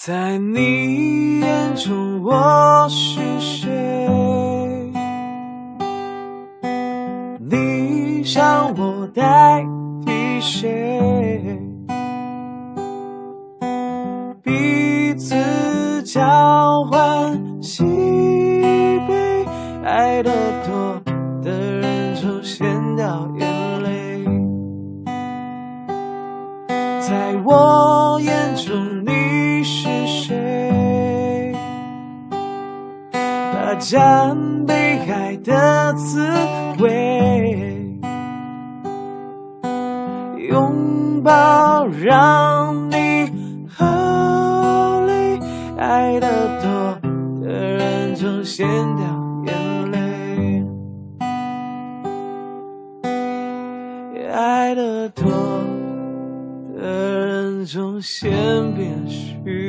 在你眼中我是谁？你想我代替谁？彼此交换喜悲，爱得多的人就先掉眼泪。在我眼霸占被爱的滋味，拥抱让你好累。爱得多的人总先掉眼泪，爱得多的人总先变虚